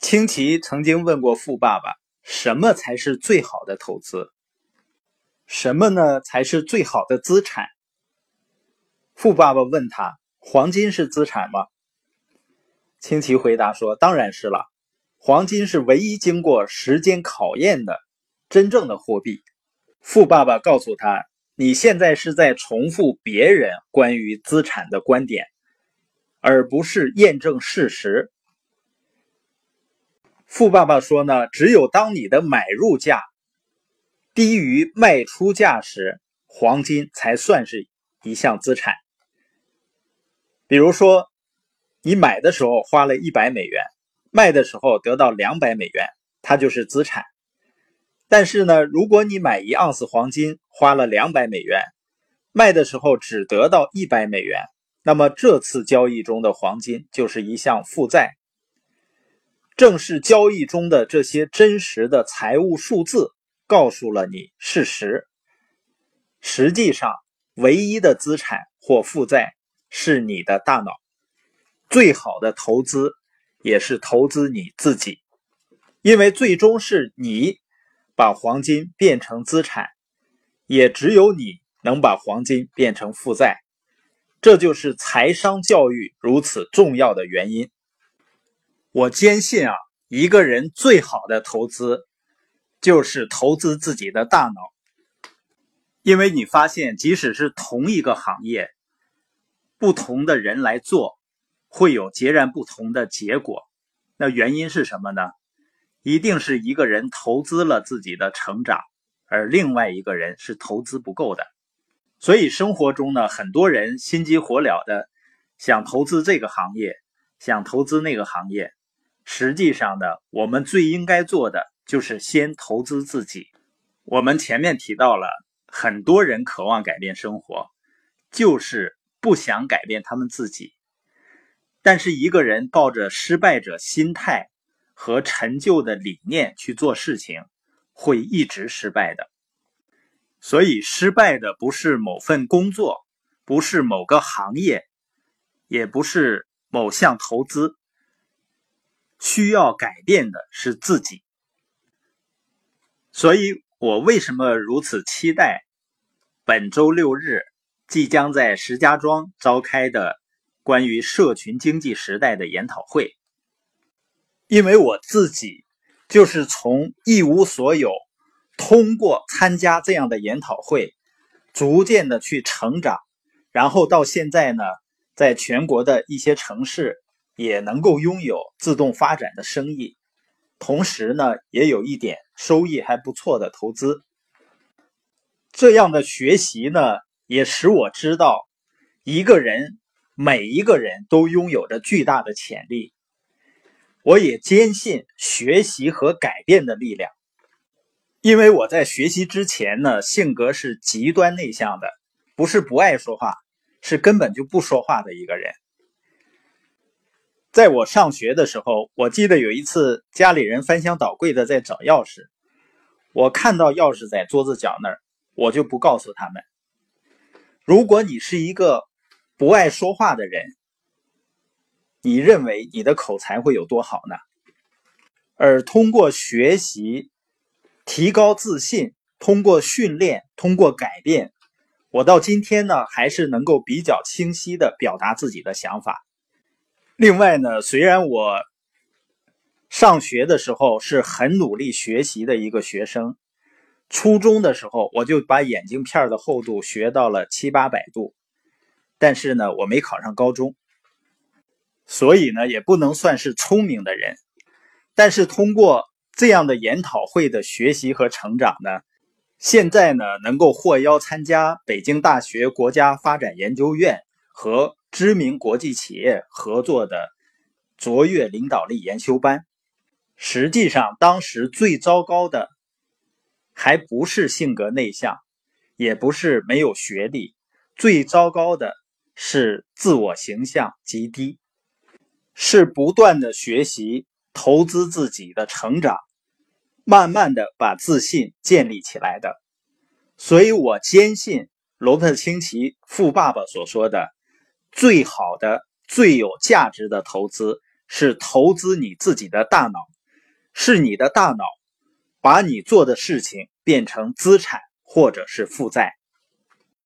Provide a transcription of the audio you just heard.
清奇曾经问过富爸爸：“什么才是最好的投资？什么呢才是最好的资产？”富爸爸问他：“黄金是资产吗？”清奇回答说：“当然是了，黄金是唯一经过时间考验的真正的货币。”富爸爸告诉他：“你现在是在重复别人关于资产的观点，而不是验证事实。”富爸爸说呢，只有当你的买入价低于卖出价时，黄金才算是一项资产。比如说，你买的时候花了一百美元，卖的时候得到两百美元，它就是资产。但是呢，如果你买一盎司黄金花了两百美元，卖的时候只得到一百美元，那么这次交易中的黄金就是一项负债。正是交易中的这些真实的财务数字告诉了你事实。实际上，唯一的资产或负债是你的大脑。最好的投资也是投资你自己，因为最终是你把黄金变成资产，也只有你能把黄金变成负债。这就是财商教育如此重要的原因。我坚信啊，一个人最好的投资就是投资自己的大脑，因为你发现，即使是同一个行业，不同的人来做，会有截然不同的结果。那原因是什么呢？一定是一个人投资了自己的成长，而另外一个人是投资不够的。所以生活中呢，很多人心急火燎的想投资这个行业，想投资那个行业。实际上呢，我们最应该做的就是先投资自己。我们前面提到了，很多人渴望改变生活，就是不想改变他们自己。但是一个人抱着失败者心态和陈旧的理念去做事情，会一直失败的。所以，失败的不是某份工作，不是某个行业，也不是某项投资。需要改变的是自己，所以我为什么如此期待本周六日即将在石家庄召开的关于社群经济时代的研讨会？因为我自己就是从一无所有，通过参加这样的研讨会，逐渐的去成长，然后到现在呢，在全国的一些城市。也能够拥有自动发展的生意，同时呢，也有一点收益还不错的投资。这样的学习呢，也使我知道，一个人每一个人都拥有着巨大的潜力。我也坚信学习和改变的力量，因为我在学习之前呢，性格是极端内向的，不是不爱说话，是根本就不说话的一个人。在我上学的时候，我记得有一次家里人翻箱倒柜的在找钥匙，我看到钥匙在桌子角那儿，我就不告诉他们。如果你是一个不爱说话的人，你认为你的口才会有多好呢？而通过学习提高自信，通过训练，通过改变，我到今天呢，还是能够比较清晰的表达自己的想法。另外呢，虽然我上学的时候是很努力学习的一个学生，初中的时候我就把眼镜片的厚度学到了七八百度，但是呢，我没考上高中，所以呢，也不能算是聪明的人。但是通过这样的研讨会的学习和成长呢，现在呢，能够获邀参加北京大学国家发展研究院和。知名国际企业合作的卓越领导力研修班，实际上当时最糟糕的还不是性格内向，也不是没有学历，最糟糕的是自我形象极低，是不断的学习、投资自己的成长，慢慢的把自信建立起来的。所以我坚信罗伯特清崎富爸爸所说的。最好的、最有价值的投资是投资你自己的大脑。是你的大脑把你做的事情变成资产或者是负债。